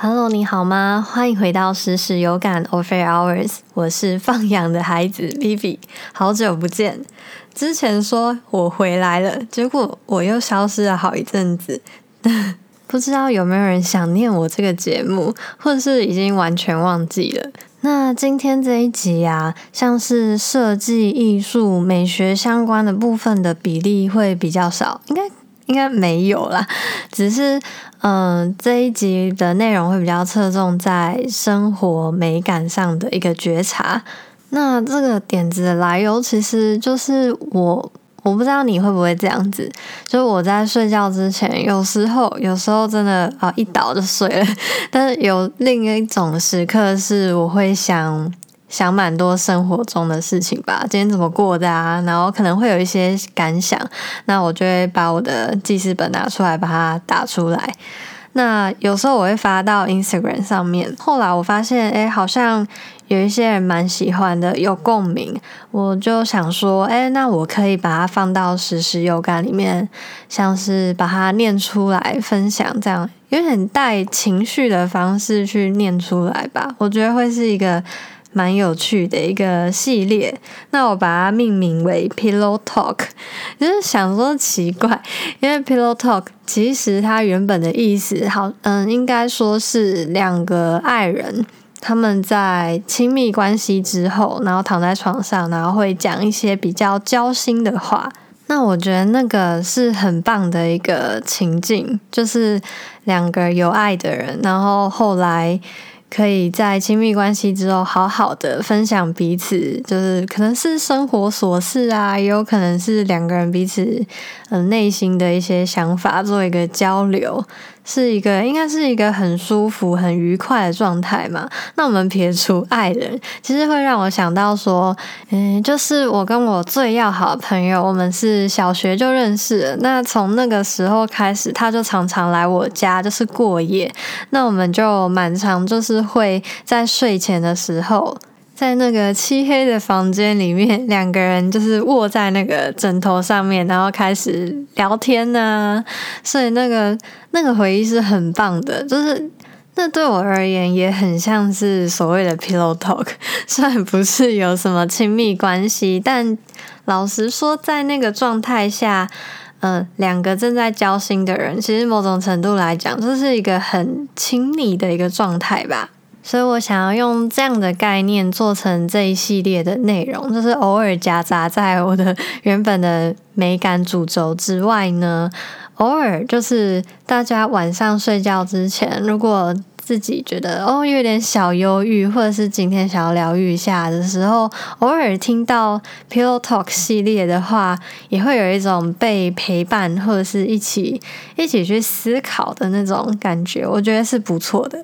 Hello，你好吗？欢迎回到时时有感 o f f e r Hours，我是放养的孩子 Vivi，好久不见。之前说我回来了，结果我又消失了好一阵子，不知道有没有人想念我这个节目，或者是已经完全忘记了。那今天这一集啊，像是设计、艺术、美学相关的部分的比例会比较少，应该应该没有啦，只是。嗯，这一集的内容会比较侧重在生活美感上的一个觉察。那这个点子的来由，其实就是我，我不知道你会不会这样子，就是我在睡觉之前，有时候，有时候真的啊一倒就睡了。但是有另一种时刻，是我会想。想蛮多生活中的事情吧，今天怎么过的啊？然后可能会有一些感想，那我就会把我的记事本拿出来，把它打出来。那有时候我会发到 Instagram 上面。后来我发现，哎，好像有一些人蛮喜欢的，有共鸣。我就想说，哎，那我可以把它放到实时有感里面，像是把它念出来分享，这样有点带情绪的方式去念出来吧。我觉得会是一个。蛮有趣的一个系列，那我把它命名为 Pillow Talk，就是想说奇怪，因为 Pillow Talk 其实它原本的意思，好，嗯，应该说是两个爱人他们在亲密关系之后，然后躺在床上，然后会讲一些比较交心的话。那我觉得那个是很棒的一个情境，就是两个有爱的人，然后后来。可以在亲密关系之后，好好的分享彼此，就是可能是生活琐事啊，也有可能是两个人彼此嗯内心的一些想法做一个交流。是一个应该是一个很舒服、很愉快的状态嘛？那我们撇除爱人，其实会让我想到说，嗯，就是我跟我最要好的朋友，我们是小学就认识。那从那个时候开始，他就常常来我家，就是过夜。那我们就蛮常就是会在睡前的时候。在那个漆黑的房间里面，两个人就是卧在那个枕头上面，然后开始聊天呢。所以那个那个回忆是很棒的，就是那对我而言也很像是所谓的 pillow talk。虽然不是有什么亲密关系，但老实说，在那个状态下，嗯，两个正在交心的人，其实某种程度来讲，这是一个很亲密的一个状态吧。所以我想要用这样的概念做成这一系列的内容，就是偶尔夹杂在我的原本的美感主轴之外呢，偶尔就是大家晚上睡觉之前，如果自己觉得哦有点小忧郁，或者是今天想要疗愈一下的时候，偶尔听到 Pillow Talk 系列的话，也会有一种被陪伴或者是一起一起去思考的那种感觉，我觉得是不错的。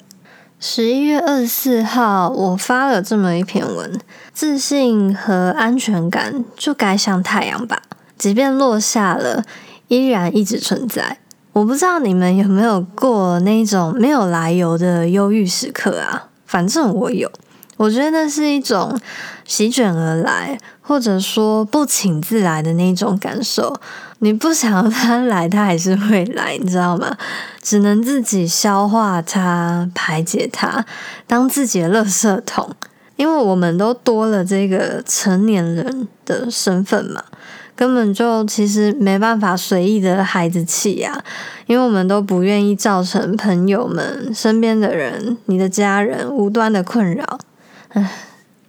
十一月二十四号，我发了这么一篇文：自信和安全感就该像太阳吧，即便落下了，依然一直存在。我不知道你们有没有过那种没有来由的忧郁时刻啊？反正我有。我觉得那是一种席卷而来，或者说不请自来的那种感受。你不想要他来，他还是会来，你知道吗？只能自己消化它、排解它，当自己的垃圾桶。因为我们都多了这个成年人的身份嘛，根本就其实没办法随意的孩子气呀。因为我们都不愿意造成朋友们、身边的人、你的家人无端的困扰。唉，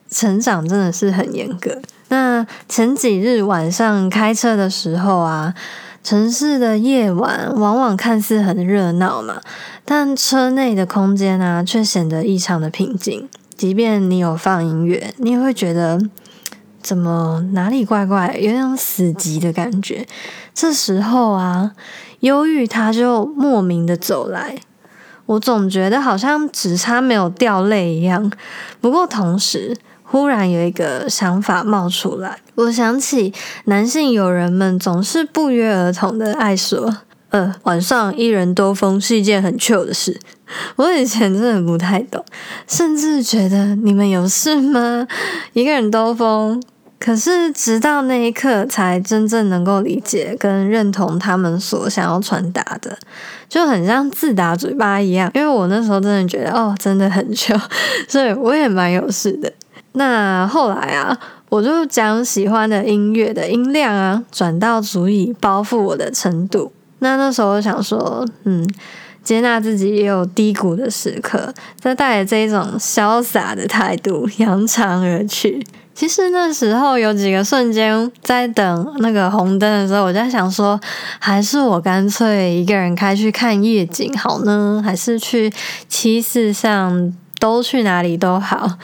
成长真的是很严格。那前几日晚上开车的时候啊，城市的夜晚往往看似很热闹嘛，但车内的空间啊却显得异常的平静。即便你有放音乐，你也会觉得怎么哪里怪怪，有种死寂的感觉。这时候啊，忧郁它就莫名的走来，我总觉得好像只差没有掉泪一样。不过同时，忽然有一个想法冒出来，我想起男性友人们总是不约而同的爱说：“呃，晚上一人兜风是一件很 chill 的事。”我以前真的不太懂，甚至觉得你们有事吗？一个人兜风可是直到那一刻，才真正能够理解跟认同他们所想要传达的，就很像自打嘴巴一样。因为我那时候真的觉得，哦，真的很糗，所以我也蛮有事的。那后来啊，我就将喜欢的音乐的音量啊，转到足以包覆我的程度。那那时候我想说，嗯。接纳自己也有低谷的时刻，再带着这一种潇洒的态度扬长而去。其实那时候有几个瞬间，在等那个红灯的时候，我在想说，还是我干脆一个人开去看夜景好呢，还是去七四上都去哪里都好。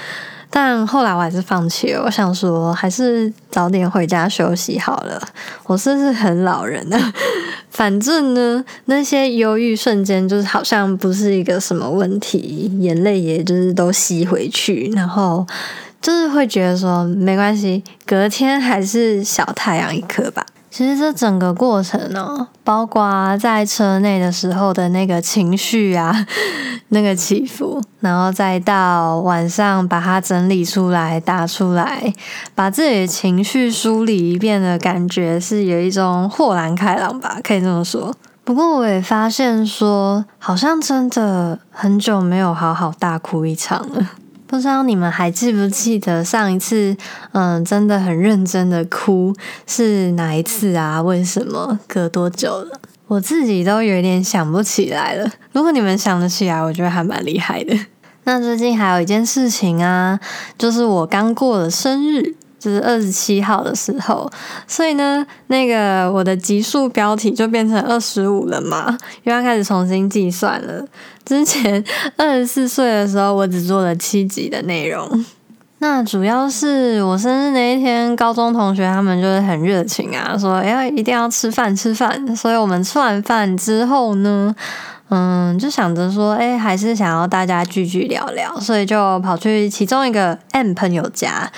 但后来我还是放弃了。我想说，还是早点回家休息好了。我是不是很老人呢？反正呢，那些忧郁瞬间就是好像不是一个什么问题，眼泪也就是都吸回去，然后就是会觉得说没关系，隔天还是小太阳一颗吧。其实这整个过程呢，包括在车内的时候的那个情绪啊，那个起伏，然后再到晚上把它整理出来、打出来，把自己的情绪梳理一遍的感觉，是有一种豁然开朗吧，可以这么说。不过我也发现说，好像真的很久没有好好大哭一场了。不知道你们还记不记得上一次，嗯，真的很认真的哭是哪一次啊？为什么？隔多久了？我自己都有点想不起来了。如果你们想得起来，我觉得还蛮厉害的。那最近还有一件事情啊，就是我刚过了生日。就是二十七号的时候，所以呢，那个我的集数标题就变成二十五了嘛，又要开始重新计算了。之前二十四岁的时候，我只做了七集的内容。那主要是我生日那一天，高中同学他们就是很热情啊，说哎一定要吃饭吃饭。所以我们吃完饭之后呢，嗯，就想着说，哎，还是想要大家聚聚聊聊，所以就跑去其中一个 M 朋友家。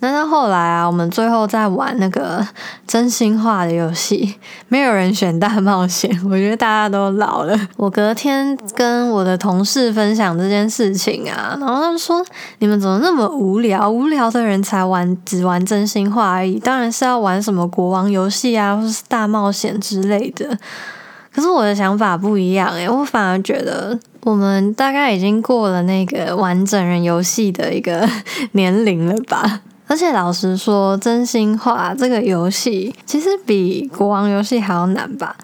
那到后来啊，我们最后在玩那个真心话的游戏，没有人选大冒险。我觉得大家都老了。我隔天跟我的同事分享这件事情啊，然后他们说：“你们怎么那么无聊？无聊的人才玩，只玩真心话而已。当然是要玩什么国王游戏啊，或是大冒险之类的。”可是我的想法不一样诶，我反而觉得我们大概已经过了那个玩整人游戏的一个 年龄了吧。而且老实说，真心话这个游戏其实比国王游戏还要难吧？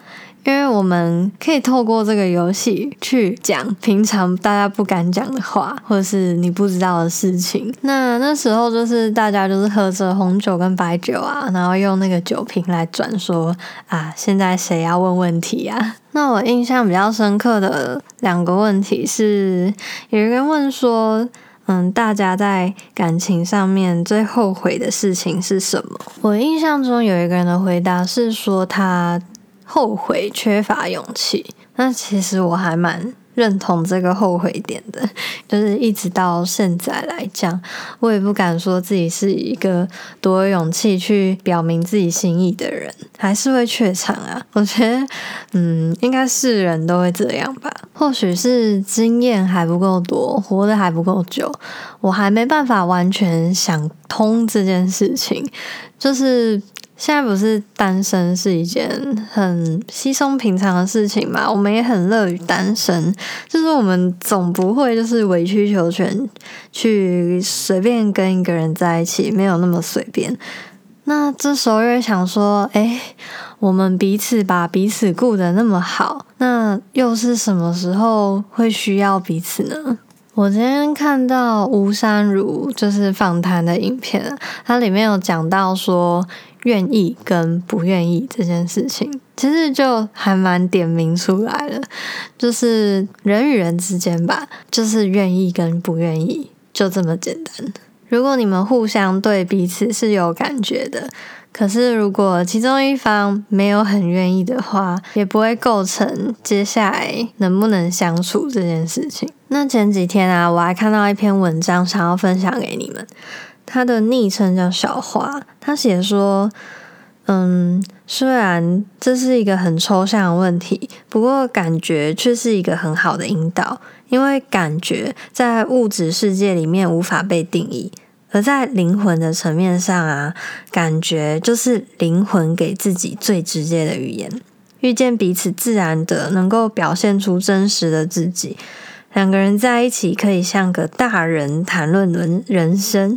因为我们可以透过这个游戏去讲平常大家不敢讲的话，或者是你不知道的事情。那那时候就是大家就是喝着红酒跟白酒啊，然后用那个酒瓶来转说啊，现在谁要问问题啊？那我印象比较深刻的两个问题是，有人问说。嗯，大家在感情上面最后悔的事情是什么？我印象中有一个人的回答是说他后悔缺乏勇气。那其实我还蛮。认同这个后悔点的，就是一直到现在来讲，我也不敢说自己是一个多有勇气去表明自己心意的人，还是会怯场啊。我觉得，嗯，应该是人都会这样吧。或许是经验还不够多，活得还不够久，我还没办法完全想通这件事情，就是。现在不是单身是一件很稀松平常的事情嘛？我们也很乐于单身，就是我们总不会就是委曲求全去随便跟一个人在一起，没有那么随便。那这时候又想说，哎，我们彼此把彼此顾得那么好，那又是什么时候会需要彼此呢？我今天看到吴珊如就是访谈的影片，它里面有讲到说。愿意跟不愿意这件事情，其实就还蛮点名出来了，就是人与人之间吧，就是愿意跟不愿意，就这么简单。如果你们互相对彼此是有感觉的，可是如果其中一方没有很愿意的话，也不会构成接下来能不能相处这件事情。那前几天啊，我还看到一篇文章，想要分享给你们。他的昵称叫小花，他写说：“嗯，虽然这是一个很抽象的问题，不过感觉却是一个很好的引导，因为感觉在物质世界里面无法被定义，而在灵魂的层面上啊，感觉就是灵魂给自己最直接的语言。遇见彼此，自然的能够表现出真实的自己。两个人在一起，可以像个大人谈论人人生，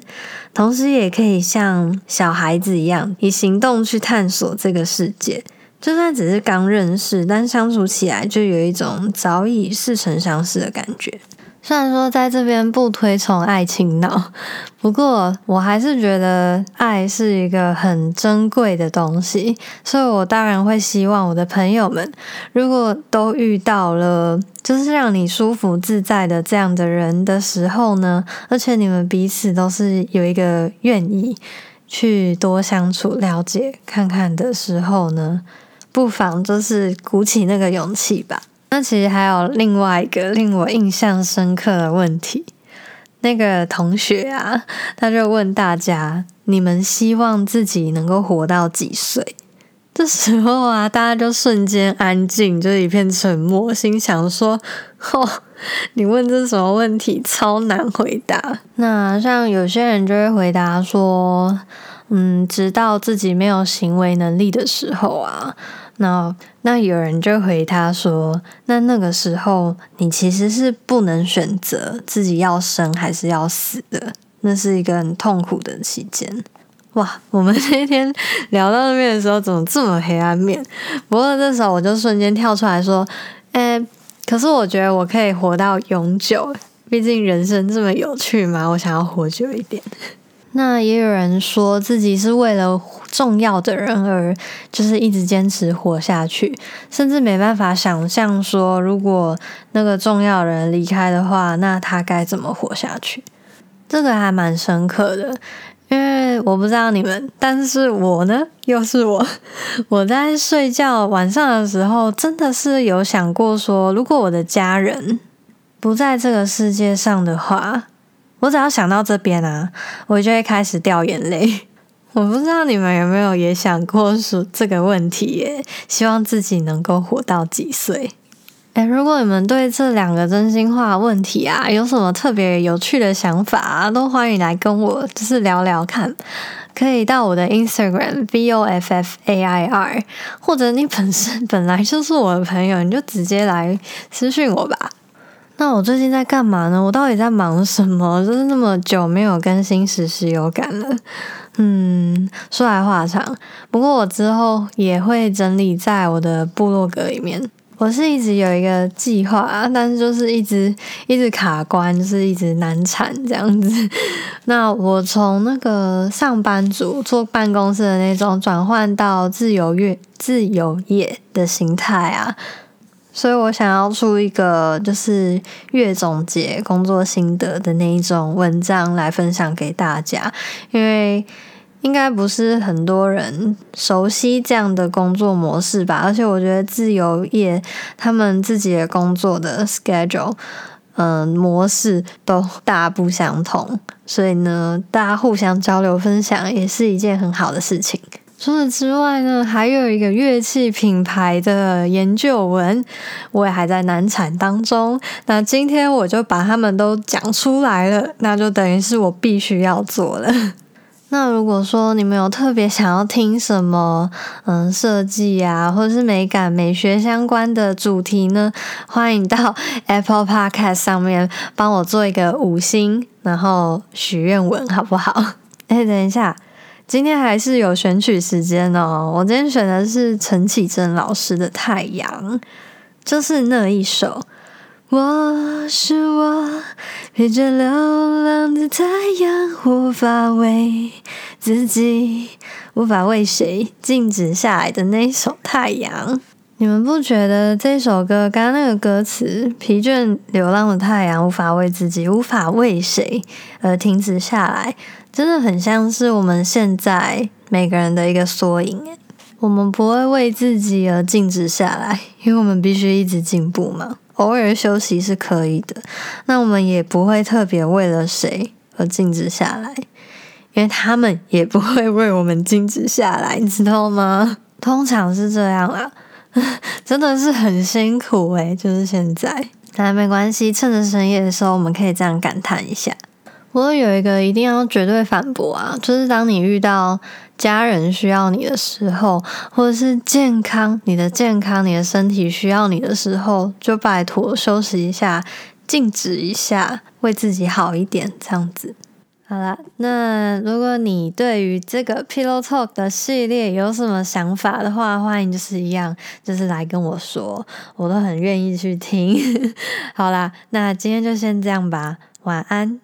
同时也可以像小孩子一样，以行动去探索这个世界。就算只是刚认识，但相处起来就有一种早已似曾相识的感觉。虽然说在这边不推崇爱情脑，不过我还是觉得爱是一个很珍贵的东西，所以我当然会希望我的朋友们，如果都遇到了就是让你舒服自在的这样的人的时候呢，而且你们彼此都是有一个愿意去多相处、了解看看的时候呢，不妨就是鼓起那个勇气吧。那其实还有另外一个令我印象深刻的问题，那个同学啊，他就问大家：你们希望自己能够活到几岁？这时候啊，大家就瞬间安静，就一片沉默，心想说：哦，你问这什么问题，超难回答。那像有些人就会回答说：嗯，直到自己没有行为能力的时候啊。那那有人就回他说：“那那个时候，你其实是不能选择自己要生还是要死的，那是一个很痛苦的期间。”哇，我们那天聊到那边的时候，怎么这么黑暗面？不过这时候我就瞬间跳出来说：“诶，可是我觉得我可以活到永久，毕竟人生这么有趣嘛，我想要活久一点。”那也有人说自己是为了重要的人而，就是一直坚持活下去，甚至没办法想象说，如果那个重要人离开的话，那他该怎么活下去？这个还蛮深刻的，因为我不知道你们，但是我呢，又是我，我在睡觉晚上的时候，真的是有想过说，如果我的家人不在这个世界上的话。我只要想到这边啊，我就会开始掉眼泪。我不知道你们有没有也想过说这个问题耶？希望自己能够活到几岁？哎，如果你们对这两个真心话问题啊有什么特别有趣的想法啊，都欢迎来跟我就是聊聊看。可以到我的 Instagram v o f f a i r，或者你本身本来就是我的朋友，你就直接来私讯我吧。那我最近在干嘛呢？我到底在忙什么？就是那么久没有更新实时有感了。嗯，说来话长，不过我之后也会整理在我的部落格里面。我是一直有一个计划，但是就是一直一直卡关，就是一直难产这样子。那我从那个上班族坐办公室的那种，转换到自由业自由业的形态啊。所以我想要出一个就是月总结工作心得的那一种文章来分享给大家，因为应该不是很多人熟悉这样的工作模式吧。而且我觉得自由业他们自己的工作的 schedule，嗯，模式都大不相同，所以呢，大家互相交流分享也是一件很好的事情。除此之外呢，还有一个乐器品牌的研究文，我也还在难产当中。那今天我就把他们都讲出来了，那就等于是我必须要做了。那如果说你们有特别想要听什么，嗯，设计啊，或者是美感、美学相关的主题呢，欢迎到 Apple Podcast 上面帮我做一个五星，然后许愿文，好不好？哎，等一下。今天还是有选曲时间哦，我今天选的是陈绮贞老师的《太阳》，就是那一首。我是我，陪着流浪的太阳，无法为自己，无法为谁静止下来的那一首《太阳》。你们不觉得这首歌刚刚那个歌词“疲倦流浪的太阳，无法为自己，无法为谁而停止下来”？真的很像是我们现在每个人的一个缩影我们不会为自己而静止下来，因为我们必须一直进步嘛。偶尔休息是可以的，那我们也不会特别为了谁而静止下来，因为他们也不会为我们静止下来，你知道吗？通常是这样啊，真的是很辛苦诶就是现在，但没关系，趁着深夜的时候，我们可以这样感叹一下。我有一个一定要绝对反驳啊，就是当你遇到家人需要你的时候，或者是健康你的健康、你的身体需要你的时候，就拜托休息一下，静止一下，为自己好一点，这样子。好了，那如果你对于这个 Pillow Talk 的系列有什么想法的话，欢迎就是一样，就是来跟我说，我都很愿意去听。好啦，那今天就先这样吧，晚安。